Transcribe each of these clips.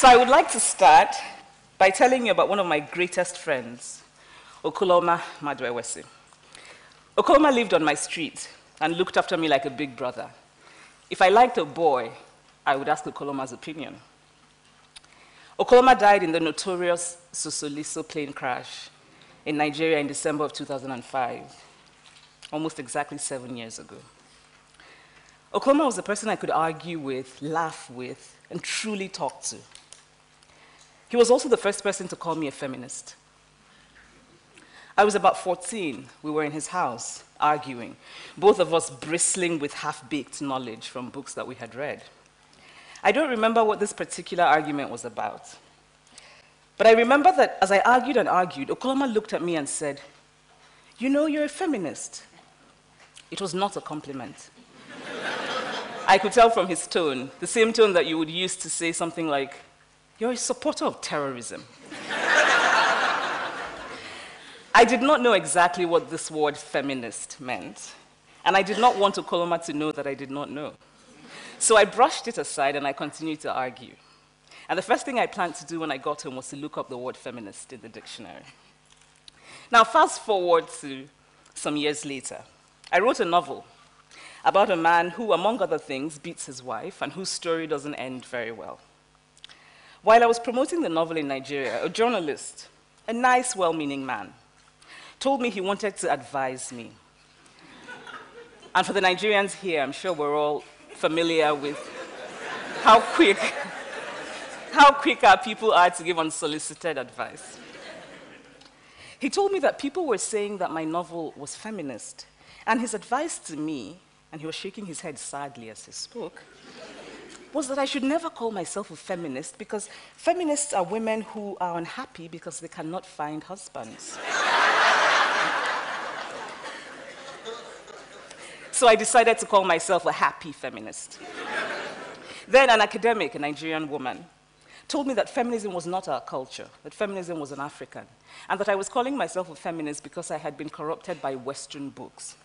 So I would like to start by telling you about one of my greatest friends, Okoloma Maduewesi. Okoloma lived on my street and looked after me like a big brother. If I liked a boy, I would ask Okoloma's opinion. Okoloma died in the notorious Sosoliso plane crash in Nigeria in December of 2005, almost exactly seven years ago. Okoloma was a person I could argue with, laugh with, and truly talk to. He was also the first person to call me a feminist. I was about 14. We were in his house arguing, both of us bristling with half baked knowledge from books that we had read. I don't remember what this particular argument was about. But I remember that as I argued and argued, Okoloma looked at me and said, You know, you're a feminist. It was not a compliment. I could tell from his tone, the same tone that you would use to say something like, You're a supporter of terrorism. I did not know exactly what this word feminist meant, and I did not want Okoloma to know that I did not know. So I brushed it aside and I continued to argue. And the first thing I planned to do when I got home was to look up the word feminist in the dictionary. Now, fast forward to some years later. I wrote a novel about a man who, among other things, beats his wife and whose story doesn't end very well. While I was promoting the novel in Nigeria, a journalist, a nice, well meaning man, told me he wanted to advise me. and for the Nigerians here, I'm sure we're all familiar with how quick, how quick our people are to give unsolicited advice. He told me that people were saying that my novel was feminist, and his advice to me, and he was shaking his head sadly as he spoke, was that I should never call myself a feminist because feminists are women who are unhappy because they cannot find husbands. So I decided to call myself a happy feminist. then an academic, a Nigerian woman, told me that feminism was not our culture, that feminism was an African, and that I was calling myself a feminist because I had been corrupted by Western books.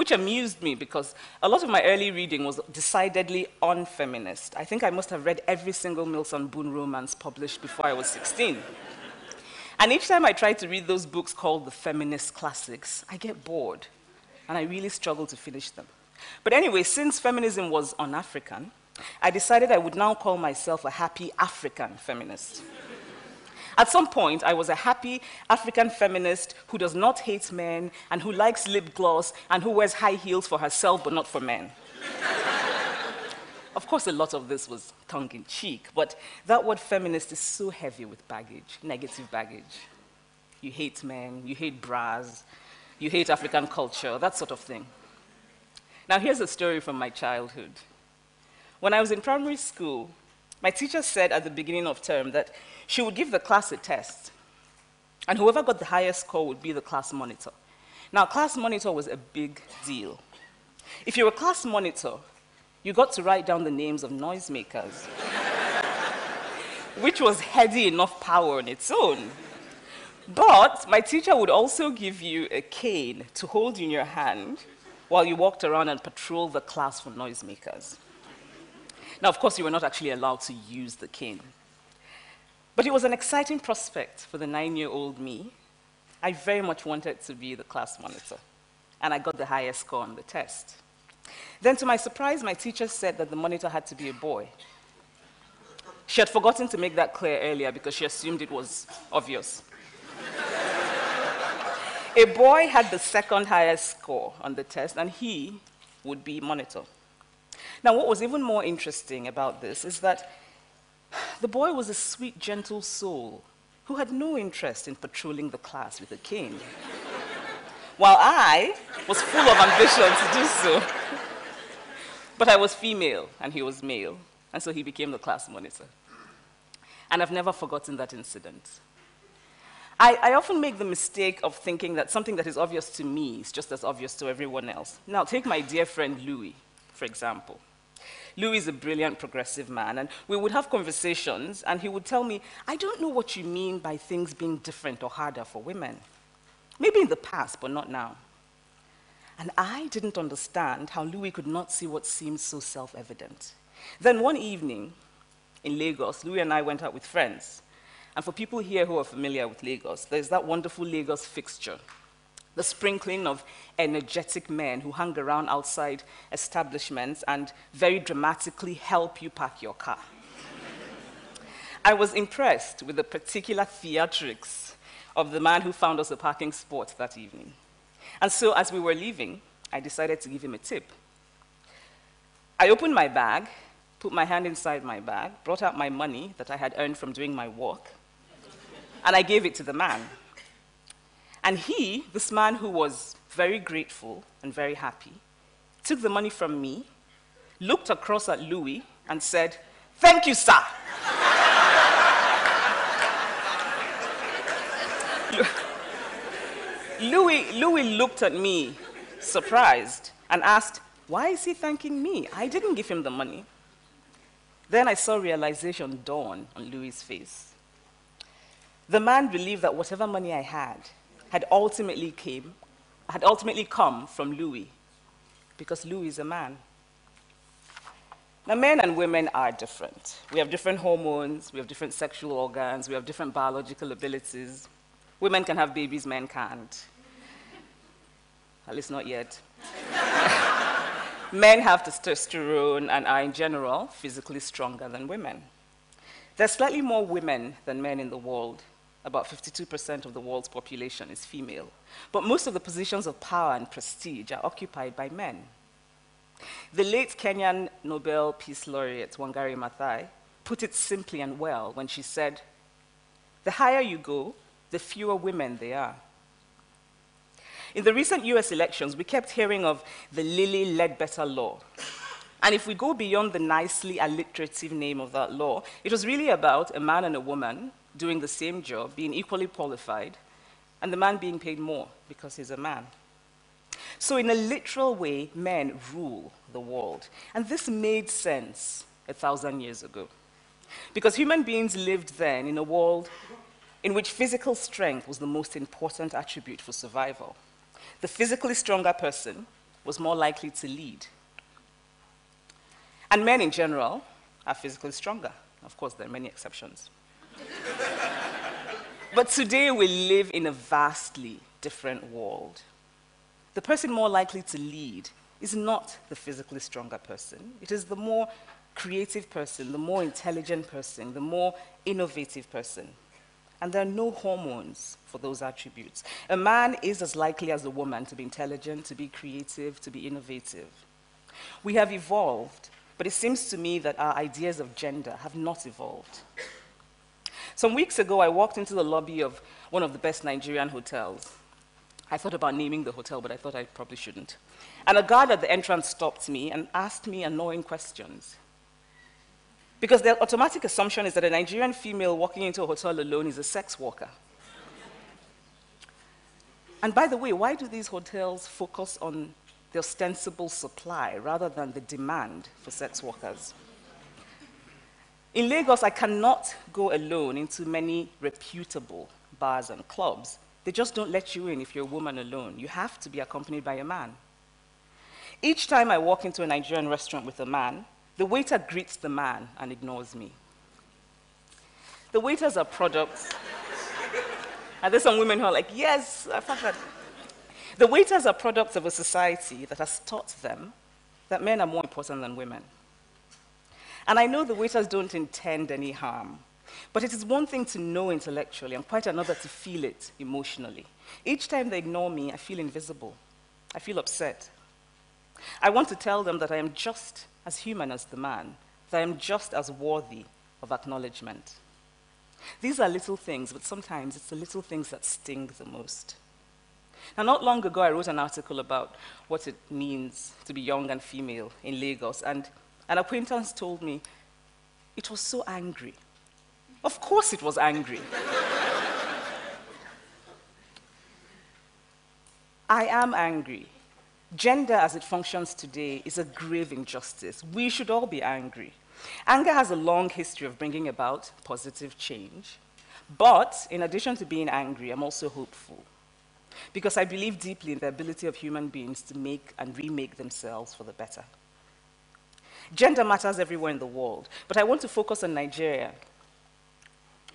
Which amused me because a lot of my early reading was decidedly unfeminist. I think I must have read every single Mills and Boon romance published before I was 16. And each time I try to read those books called the feminist classics, I get bored and I really struggle to finish them. But anyway, since feminism was un African, I decided I would now call myself a happy African feminist. At some point, I was a happy African feminist who does not hate men and who likes lip gloss and who wears high heels for herself but not for men. of course, a lot of this was tongue in cheek, but that word feminist is so heavy with baggage, negative baggage. You hate men, you hate bras, you hate African culture, that sort of thing. Now, here's a story from my childhood. When I was in primary school, my teacher said at the beginning of term that she would give the class a test, and whoever got the highest score would be the class monitor. Now, class monitor was a big deal. If you were a class monitor, you got to write down the names of noisemakers, which was heady enough power on its own. But my teacher would also give you a cane to hold in your hand while you walked around and patrolled the class for noisemakers. Now, of course, you were not actually allowed to use the cane. But it was an exciting prospect for the nine year old me. I very much wanted to be the class monitor, and I got the highest score on the test. Then, to my surprise, my teacher said that the monitor had to be a boy. She had forgotten to make that clear earlier because she assumed it was obvious. A boy had the second highest score on the test, and he would be monitor. Now, what was even more interesting about this is that the boy was a sweet, gentle soul who had no interest in patrolling the class with a cane, while I was full of ambition to do so. But I was female, and he was male, and so he became the class monitor. And I've never forgotten that incident. I, I, often make the mistake of thinking that something that is obvious to me is just as obvious to everyone else. Now, take my dear friend Louis, for example. Louis is a brilliant progressive man, and we would have conversations, and he would tell me, I don't know what you mean by things being different or harder for women. Maybe in the past, but not now. And I didn't understand how Louis could not see what seemed so self evident. Then one evening, in Lagos, Louis and I went out with friends. And for people here who are familiar with Lagos, there's that wonderful Lagos fixture the sprinkling of energetic men who hang around outside establishments and very dramatically help you park your car. I was impressed with the particular theatrics of the man who found us a parking spot that evening. And so, as we were leaving, I decided to give him a tip. I opened my bag, put my hand inside my bag, brought out my money that I had earned from doing my work, and I gave it to the man. And he, this man who was very grateful and very happy, took the money from me, looked across at Louis, and said, Thank you, sir. Louis, Louis looked at me, surprised, and asked, Why is he thanking me? I didn't give him the money. Then I saw realization dawn on Louis's face. The man believed that whatever money I had had ultimately came, had ultimately come from Louis, because Louis is a man. Now, men and women are different. We have different hormones, we have different sexual organs, we have different biological abilities. Women can have babies, men can't. At least not yet. men have testosterone and are, in general, physically stronger than women. There's slightly more women than men in the world. About 52% of the world's population is female. But most of the positions of power and prestige are occupied by men. The late Kenyan Nobel Peace Laureate Wangari Maathai put it simply and well when she said, The higher you go, the fewer women there are. In the recent US elections, we kept hearing of the Lilly Ledbetter Law. And if we go beyond the nicely alliterative name of that law, it was really about a man and a woman doing the same job, being equally qualified, and the man being paid more because he's a man. So, in a literal way, men rule the world. And this made sense a thousand years ago. Because human beings lived then in a world in which physical strength was the most important attribute for survival. The physically stronger person was more likely to lead. And men in general are physically stronger. Of course, there are many exceptions. but today we live in a vastly different world. The person more likely to lead is not the physically stronger person, it is the more creative person, the more intelligent person, the more innovative person. And there are no hormones for those attributes. A man is as likely as a woman to be intelligent, to be creative, to be innovative. We have evolved, but it seems to me that our ideas of gender have not evolved. Some weeks ago, I walked into the lobby of one of the best Nigerian hotels. I thought about naming the hotel, but I thought I probably shouldn't. And a guard at the entrance stopped me and asked me annoying questions. Because the automatic assumption is that a Nigerian female walking into a hotel alone is a sex worker. And by the way, why do these hotels focus on the ostensible supply rather than the demand for sex workers? In Lagos, I cannot go alone into many reputable bars and clubs. They just don't let you in if you're a woman alone. You have to be accompanied by a man. Each time I walk into a Nigerian restaurant with a man, the waiter greets the man and ignores me. The waiters are products. and there's some women who are like, yes, I found that. The waiters are products of a society that has taught them that men are more important than women. And I know the waiters don't intend any harm, but it is one thing to know intellectually and quite another to feel it emotionally. Each time they ignore me, I feel invisible. I feel upset. I want to tell them that I am just as human as the man, that I am just as worthy of acknowledgement. These are little things, but sometimes it's the little things that sting the most. Now, not long ago, I wrote an article about what it means to be young and female in Lagos, and an acquaintance told me it was so angry. Of course, it was angry. I am angry Gender as it functions today is a grave injustice. We should all be angry. Anger has a long history of bringing about positive change. But in addition to being angry, I'm also hopeful. Because I believe deeply in the ability of human beings to make and remake themselves for the better. Gender matters everywhere in the world, but I want to focus on Nigeria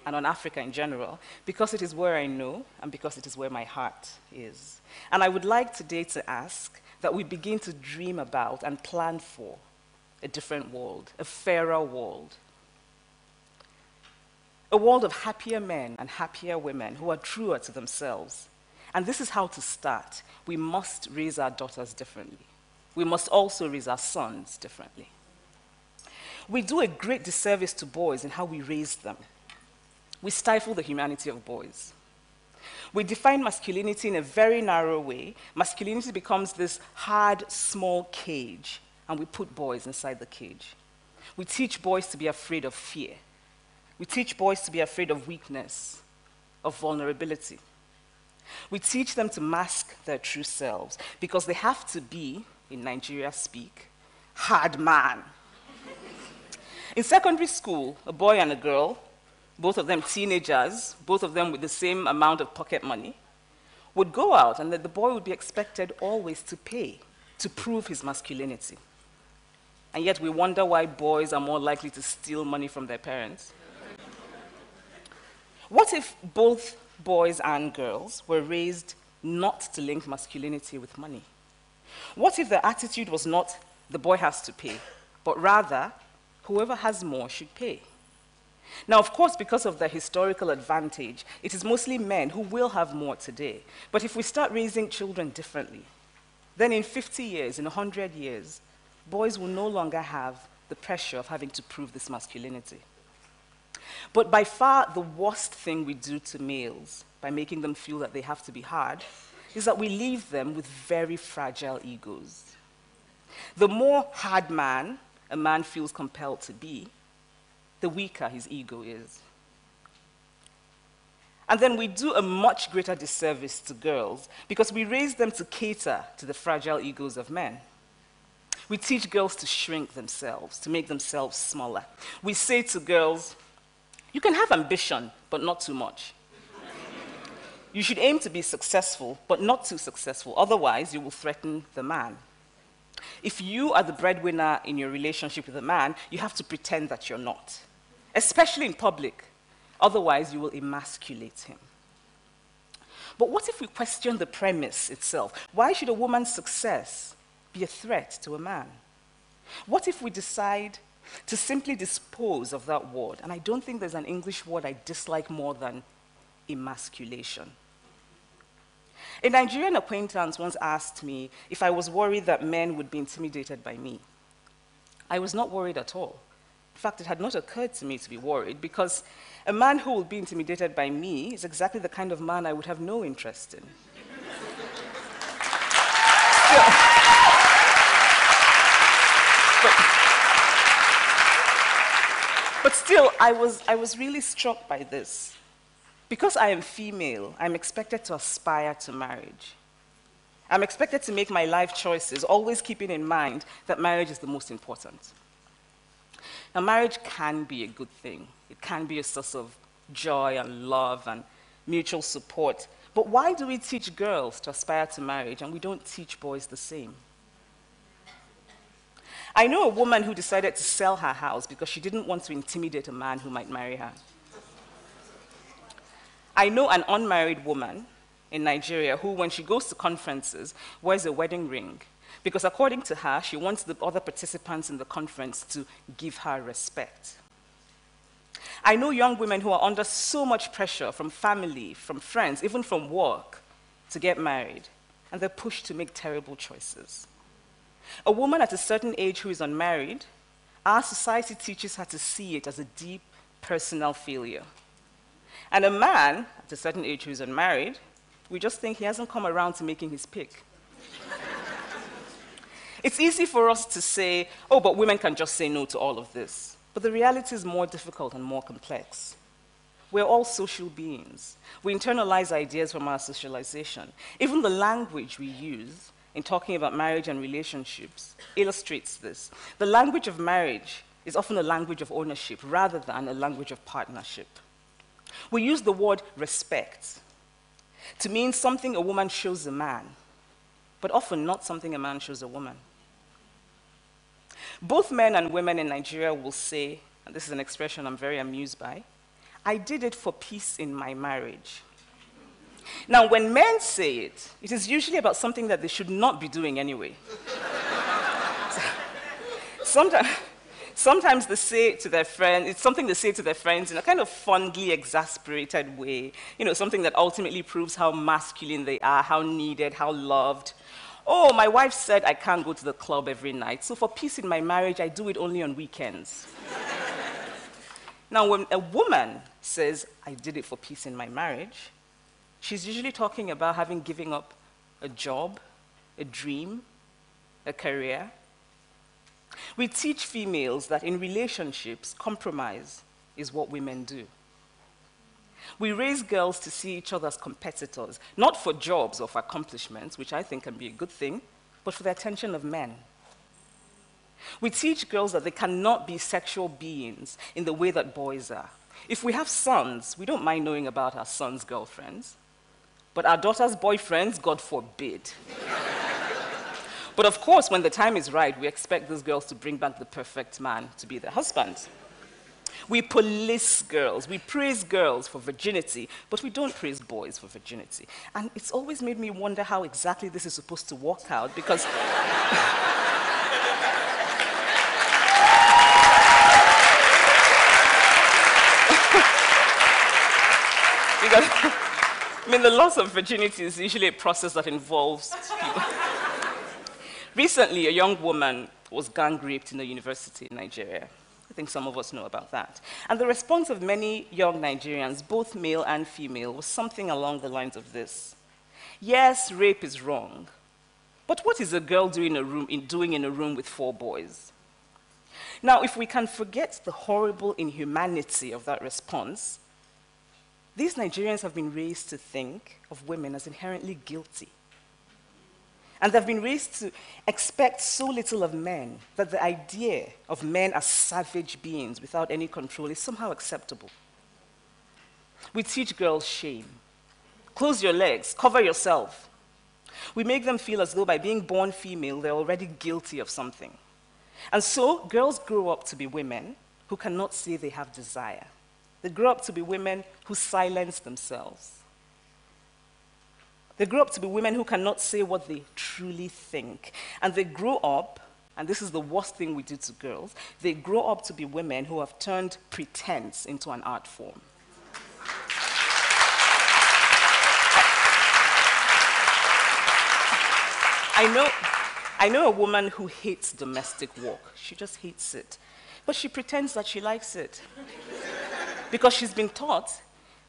and on Africa in general because it is where I know and because it is where my heart is. And I would like today to ask that we begin to dream about and plan for a different world, a fairer world. A world of happier men and happier women who are truer to themselves. And this is how to start. We must raise our daughters differently. We must also raise our sons differently. We do a great disservice to boys in how we raise them. We stifle the humanity of boys. We define masculinity in a very narrow way. Masculinity becomes this hard, small cage, and we put boys inside the cage. We teach boys to be afraid of fear. We teach boys to be afraid of weakness, of vulnerability. We teach them to mask their true selves because they have to be, in Nigeria speak, hard man. In secondary school, a boy and a girl both of them teenagers, both of them with the same amount of pocket money, would go out and that the boy would be expected always to pay to prove his masculinity. And yet we wonder why boys are more likely to steal money from their parents. what if both boys and girls were raised not to link masculinity with money? What if the attitude was not the boy has to pay, but rather whoever has more should pay? Now, of course, because of the historical advantage, it is mostly men who will have more today. But if we start raising children differently, then in 50 years, in 100 years, boys will no longer have the pressure of having to prove this masculinity. But by far the worst thing we do to males by making them feel that they have to be hard is that we leave them with very fragile egos. The more hard man a man feels compelled to be, the weaker his ego is. And then we do a much greater disservice to girls because we raise them to cater to the fragile egos of men. We teach girls to shrink themselves, to make themselves smaller. We say to girls, you can have ambition, but not too much. you should aim to be successful, but not too successful. Otherwise, you will threaten the man. If you are the breadwinner in your relationship with a man, you have to pretend that you're not especially in public. Otherwise, you will emasculate him. But what if we question the premise itself? Why should a woman's success be a threat to a man? What if we decide to simply dispose of that word? And I don't think there's an English word I dislike more than emasculation. A Nigerian acquaintance once asked me if I was worried that men would be intimidated by me. I was not worried at all. In fact, it had not occurred to me to be worried because a man who will be intimidated by me is exactly the kind of man I would have no interest in. but, still, I was, I was really struck by this. Because I am female, I'm expected to aspire to marriage. I'm expected to make my life choices, always keeping in mind that marriage is the most important. Now, marriage can be a good thing. It can be a source of joy and love and mutual support. But why do we teach girls to aspire to marriage and we don't teach boys the same? I know a woman who decided to sell her house because she didn't want to intimidate a man who might marry her. I know an unmarried woman in Nigeria who, when she goes to conferences, wears a wedding ring because according to her, she wants the other participants in the conference to give her respect. I know young women who are under so much pressure from family, from friends, even from work, to get married, and they're pushed to make terrible choices. A woman at a certain age who is unmarried, our society teaches her to see it as a deep personal failure. And a man at a certain age who is unmarried, we just think he hasn't come around to making his pick. It's easy for us to say, oh, but women can just say no to all of this. But the reality is more difficult and more complex. We're all social beings. We internalize ideas from our socialization. Even the language we use in talking about marriage and relationships illustrates this. The language of marriage is often a language of ownership rather than a language of partnership. We use the word respect to mean something a woman shows a man, but often not something a man shows a woman. Both men and women in Nigeria will say, and this is an expression I'm very amused by, I did it for peace in my marriage. Now, when men say it, it is usually about something that they should not be doing anyway. sometimes, sometimes they say to their friends, it's something they say to their friends in a kind of fondly exasperated way. You know, something that ultimately proves how masculine they are, how needed, how loved. Oh, my wife said I can't go to the club every night, so for peace in my marriage, I do it only on weekends. now, when a woman says, I did it for peace in my marriage, she's usually talking about having given up a job, a dream, a career, we teach females that in relationships, compromise is what women do. We raise girls to see each other as competitors, not for jobs or for accomplishments, which I think can be a good thing, but for the attention of men. We teach girls that they cannot be sexual beings in the way that boys are. If we have sons, we don't mind knowing about our sons' girlfriends, but our daughters' boyfriends, God forbid. But of course, when the time is right, we expect these girls to bring back the perfect man to be their husband. We police girls, we praise girls for virginity, but we don't praise boys for virginity. And it's always made me wonder how exactly this is supposed to work out because. because, I mean, the loss of virginity is usually a process that involves people. Recently, a young woman was gang raped in a university in Nigeria. I think some of us know about that. And the response of many young Nigerians, both male and female, was something along the lines of this Yes, rape is wrong, but what is a girl doing, a room, in, doing in a room with four boys? Now, if we can forget the horrible inhumanity of that response, these Nigerians have been raised to think of women as inherently guilty. And they've been raised to expect so little of men that the idea of men as savage beings without any control is somehow acceptable. We teach girls shame. Close your legs, cover yourself. We make them feel as though by being born female, they're already guilty of something. And so, girls grow up to be women who cannot say they have desire. They grow up to be women who silence themselves. They grow up to be women who cannot say what they truly think. And they grow up, and this is the worst thing we do to girls, they grow up to be women who have turned pretense into an art form. I know, I know a woman who hates domestic work. She just hates it. But she pretends that she likes it. because she's been taught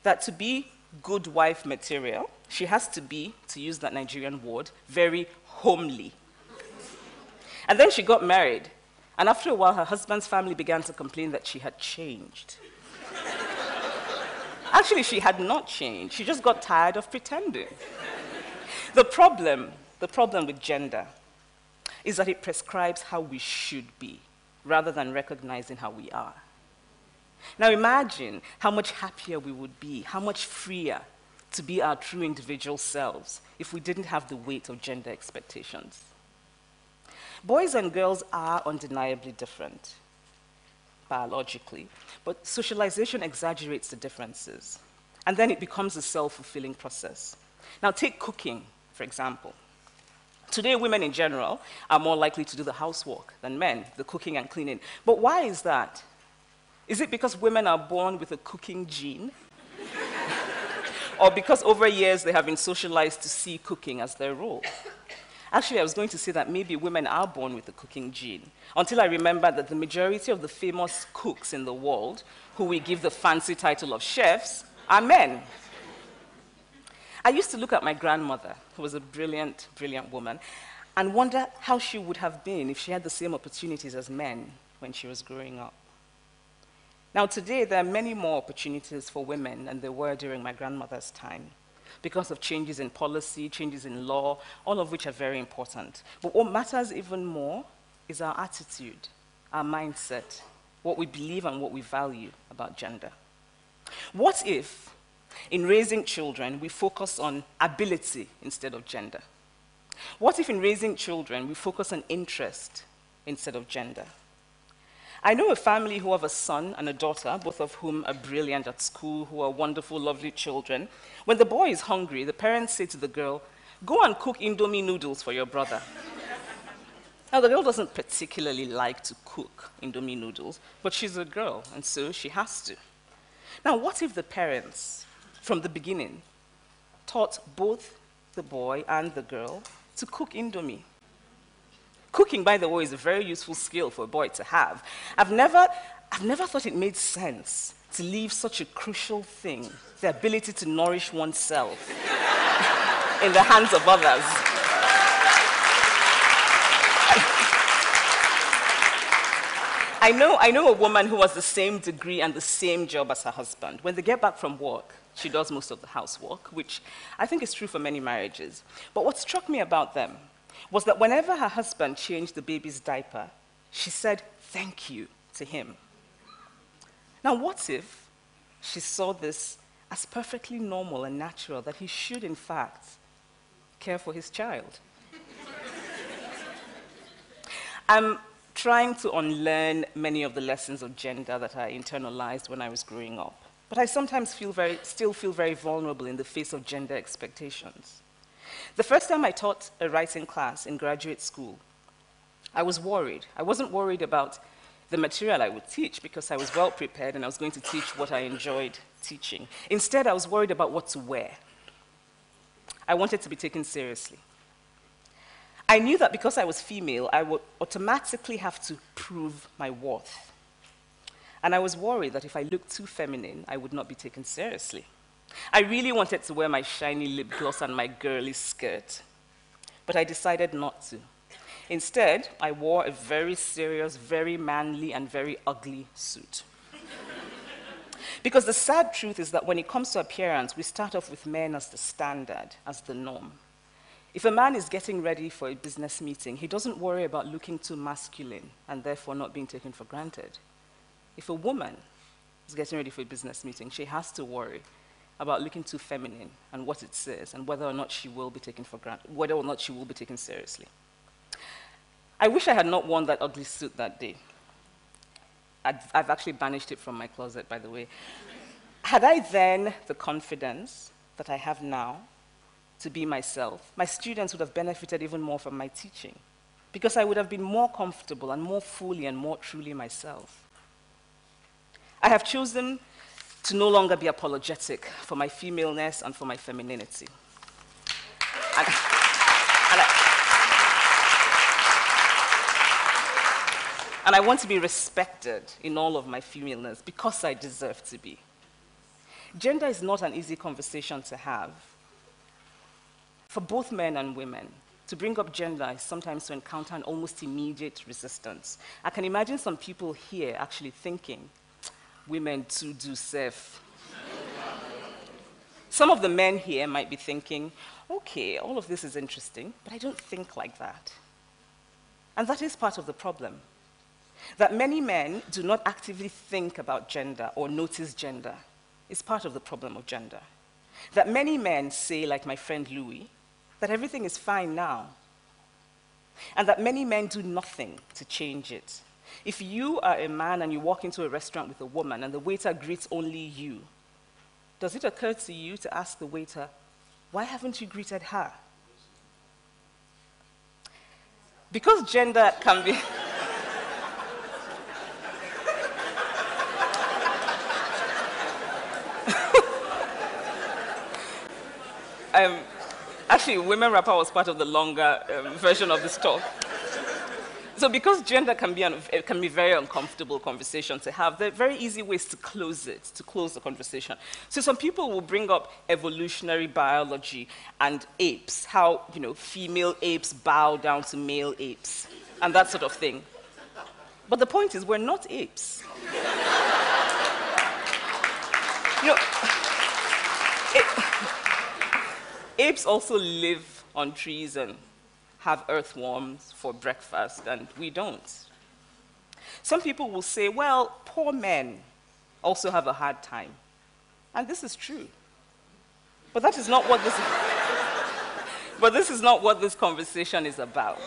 that to be good wife material, she has to be, to use that Nigerian word, very homely. And then she got married. And after a while, her husband's family began to complain that she had changed. Actually, she had not changed. She just got tired of pretending. The problem, the problem with gender is that it prescribes how we should be rather than recognizing how we are. Now imagine how much happier we would be, how much freer to be our true individual selves if we didn't have the weight of gender expectations. Boys and girls are undeniably different biologically, but socialization exaggerates the differences, and then it becomes a self fulfilling process. Now, take cooking, for example. Today, women in general are more likely to do the housework than men, the cooking and cleaning. But why is that? Is it because women are born with a cooking gene? or because over years they have been socialized to see cooking as their role? Actually, I was going to say that maybe women are born with a cooking gene, until I remembered that the majority of the famous cooks in the world, who we give the fancy title of chefs, are men. I used to look at my grandmother, who was a brilliant, brilliant woman, and wonder how she would have been if she had the same opportunities as men when she was growing up. Now, today, there are many more opportunities for women than there were during my grandmother's time because of changes in policy, changes in law, all of which are very important. But what matters even more is our attitude, our mindset, what we believe and what we value about gender. What if, in raising children, we focus on ability instead of gender? What if, in raising children, we focus on interest instead of gender? I know a family who have a son and a daughter, both of whom are brilliant at school, who are wonderful, lovely children. When the boy is hungry, the parents say to the girl, Go and cook Indomie noodles for your brother. now, the girl doesn't particularly like to cook Indomie noodles, but she's a girl, and so she has to. Now, what if the parents, from the beginning, taught both the boy and the girl to cook Indomie? Cooking, by the way, is a very useful skill for a boy to have. I've never, I've never thought it made sense to leave such a crucial thing, the ability to nourish oneself, in the hands of others. I know, I know a woman who has the same degree and the same job as her husband. When they get back from work, she does most of the housework, which I think is true for many marriages. But what struck me about them was that whenever her husband changed the baby's diaper, she said thank you to him. Now, what if she saw this as perfectly normal and natural that he should, in fact, care for his child? I'm trying to unlearn many of the lessons of gender that I internalized when I was growing up. But I sometimes feel very, still feel very vulnerable in the face of gender expectations. The first time I taught a writing class in graduate school, I was worried. I wasn't worried about the material I would teach because I was well prepared and I was going to teach what I enjoyed teaching. Instead, I was worried about what to wear. I wanted to be taken seriously. I knew that because I was female, I would automatically have to prove my worth. And I was worried that if I looked too feminine, I would not be taken seriously. I really wanted to wear my shiny lip gloss and my girly skirt, but I decided not to. Instead, I wore a very serious, very manly, and very ugly suit. because the sad truth is that when it comes to appearance, we start off with men as the standard, as the norm. If a man is getting ready for a business meeting, he doesn't worry about looking too masculine and therefore not being taken for granted. If a woman is getting ready for a business meeting, she has to worry about looking too feminine and what it says and whether or not she will be taken for granted, whether or not she will be taken seriously. I wish I had not worn that ugly suit that day. i have actually banished it from my closet, by the way. Had I then the confidence that I have now to be myself, my students would have benefited even more from my teaching because I would have been more comfortable and more fully and more truly myself. I have chosen to no longer be apologetic for my femaleness and for my femininity. And, and, I, and I want to be respected in all of my femaleness because I deserve to be. Gender is not an easy conversation to have. For both men and women, to bring up gender is sometimes to encounter an almost immediate resistance. I can imagine some people here actually thinking, women to do self. Some of the men here might be thinking, okay, all of this is interesting, but I don't think like that. And that is part of the problem. That many men do not actively think about gender or notice gender is part of the problem of gender. That many men say, like my friend Louis, that everything is fine now. And that many men do nothing to change it. If you are a man and you walk into a restaurant with a woman and the waiter greets only you, does it occur to you to ask the waiter, why haven't you greeted her? Because gender can be. um, actually, Women Rapper was part of the longer um, version of this talk. So because gender can be, an, it can be very uncomfortable conversation to have, there are very easy ways to close it, to close the conversation. So some people will bring up evolutionary biology and apes, how you know, female apes bow down to male apes, and that sort of thing. But the point is, we're not apes. you know, it, apes also live on trees and have earthworms for breakfast, and we don't. Some people will say, well, poor men also have a hard time. And this is true. But that is not what this But this is not what this conversation is about.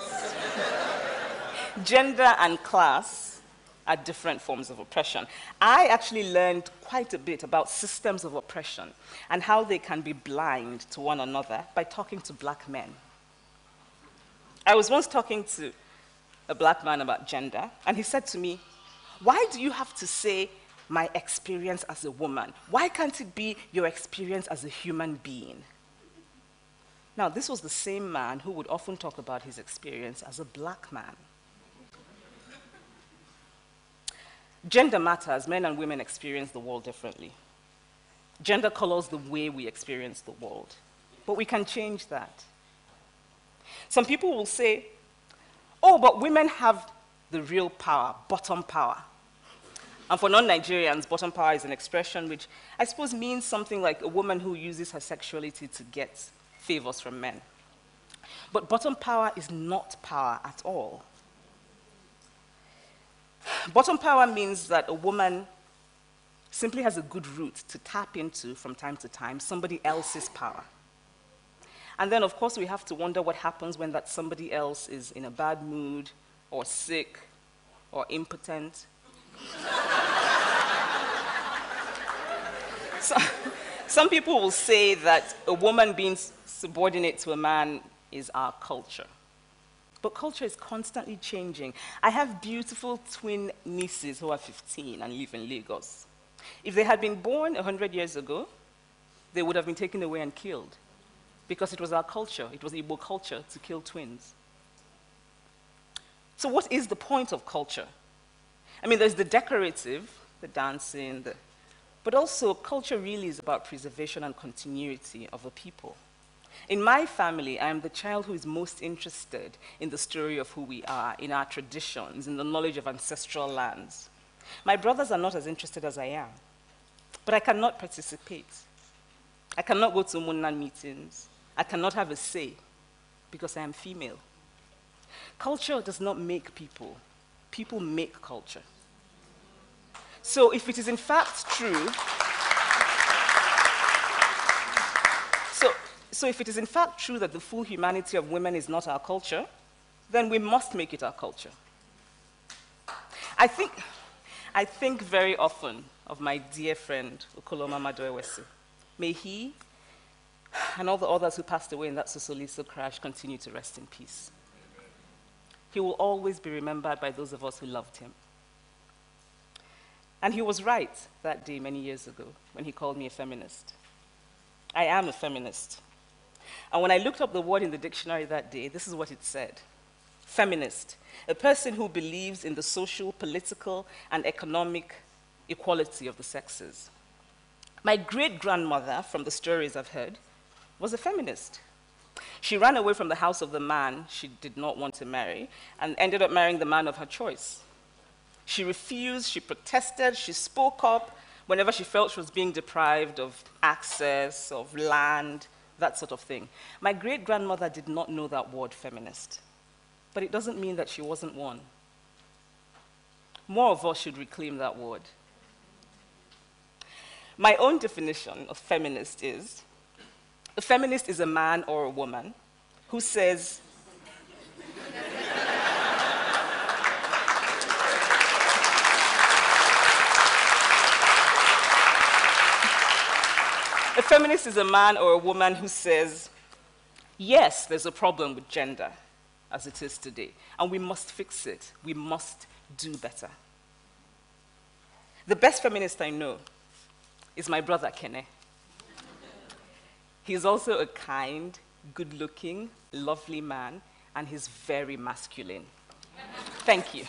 Gender and class are different forms of oppression. I actually learned quite a bit about systems of oppression and how they can be blind to one another by talking to black men. I was once talking to a black man about gender, and he said to me, Why do you have to say my experience as a woman? Why can't it be your experience as a human being? Now, this was the same man who would often talk about his experience as a black man. Gender matters. Men and women experience the world differently. Gender colors the way we experience the world. But we can change that. Some people will say, oh, but women have the real power, bottom power. And for non Nigerians, bottom power is an expression which I suppose means something like a woman who uses her sexuality to get favors from men. But bottom power is not power at all. Bottom power means that a woman simply has a good route to tap into from time to time somebody else's power. And then, of course, we have to wonder what happens when that somebody else is in a bad mood, or sick, or impotent. so, some people will say that a woman being subordinate to a man is our culture. But culture is constantly changing. I have beautiful twin nieces who are 15 and live in Lagos. If they had been born 100 years ago, they would have been taken away and killed because it was our culture, it was Igbo culture to kill twins. So, what is the point of culture? I mean, there's the decorative, the dancing, the, but also culture really is about preservation and continuity of a people. In my family, I am the child who is most interested in the story of who we are, in our traditions, in the knowledge of ancestral lands. My brothers are not as interested as I am, but I cannot participate. I cannot go to umunna meetings. I cannot have a say because I am female. Culture does not make people, people make culture. So if it is in fact true, So so if it is in fact true that the full humanity of women is not our culture, then we must make it our culture. I think, I think very often of my dear friend, Okoloma Maduewesi. May he and all the others who passed away in that Sosoliso crash continue to rest in peace. He will always be remembered by those of us who loved him. And he was right that day many years ago when he called me a feminist. I am a feminist. And when I looked up the word in the dictionary that day, this is what it said feminist, a person who believes in the social, political, and economic equality of the sexes. My great grandmother, from the stories I've heard, was a feminist. She ran away from the house of the man she did not want to marry and ended up marrying the man of her choice. She refused, she protested, she spoke up whenever she felt she was being deprived of access, of land, that sort of thing. My great grandmother did not know that word feminist, but it doesn't mean that she wasn't one. More of us should reclaim that word. My own definition of feminist is a feminist is a man or a woman who says, A feminist is a man or a woman who says, yes, there's a problem with gender as it is today, and we must fix it. We must do better. The best feminist I know is my brother Kene. He's also a kind, good looking, lovely man, and he's very masculine. Thank you.